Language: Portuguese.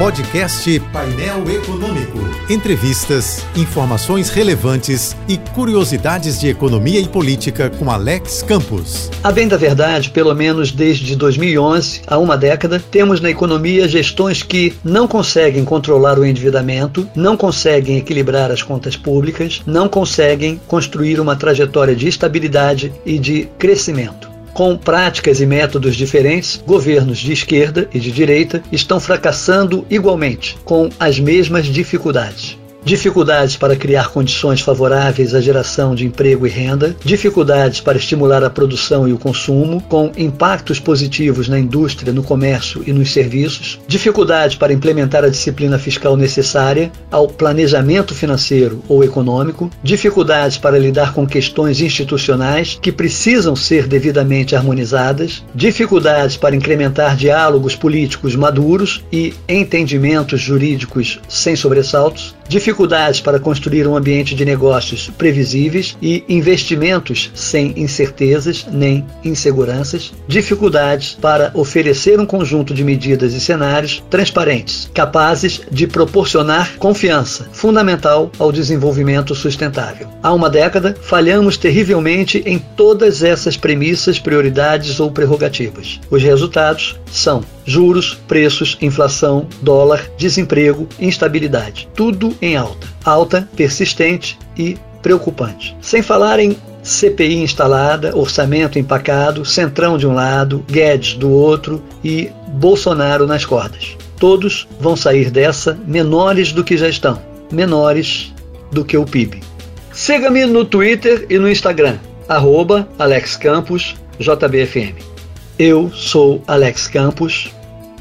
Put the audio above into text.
Podcast Painel Econômico. Entrevistas, informações relevantes e curiosidades de economia e política com Alex Campos. A bem da verdade, pelo menos desde 2011, há uma década, temos na economia gestões que não conseguem controlar o endividamento, não conseguem equilibrar as contas públicas, não conseguem construir uma trajetória de estabilidade e de crescimento. Com práticas e métodos diferentes, governos de esquerda e de direita estão fracassando igualmente, com as mesmas dificuldades dificuldades para criar condições favoráveis à geração de emprego e renda, dificuldades para estimular a produção e o consumo, com impactos positivos na indústria, no comércio e nos serviços, dificuldades para implementar a disciplina fiscal necessária ao planejamento financeiro ou econômico, dificuldades para lidar com questões institucionais que precisam ser devidamente harmonizadas, dificuldades para incrementar diálogos políticos maduros e entendimentos jurídicos sem sobressaltos, dificuldades para construir um ambiente de negócios previsíveis e investimentos sem incertezas nem inseguranças, dificuldades para oferecer um conjunto de medidas e cenários transparentes, capazes de proporcionar confiança, fundamental ao desenvolvimento sustentável. Há uma década, falhamos terrivelmente em todas essas premissas, prioridades ou prerrogativas. Os resultados são juros, preços, inflação, dólar, desemprego, instabilidade. Tudo em alta. Alta, persistente e preocupante. Sem falar em CPI instalada, orçamento empacado, Centrão de um lado, Guedes do outro e Bolsonaro nas cordas. Todos vão sair dessa menores do que já estão, menores do que o PIB. Siga-me no Twitter e no Instagram, arroba Alex Campos, JBFM. Eu sou Alex Campos.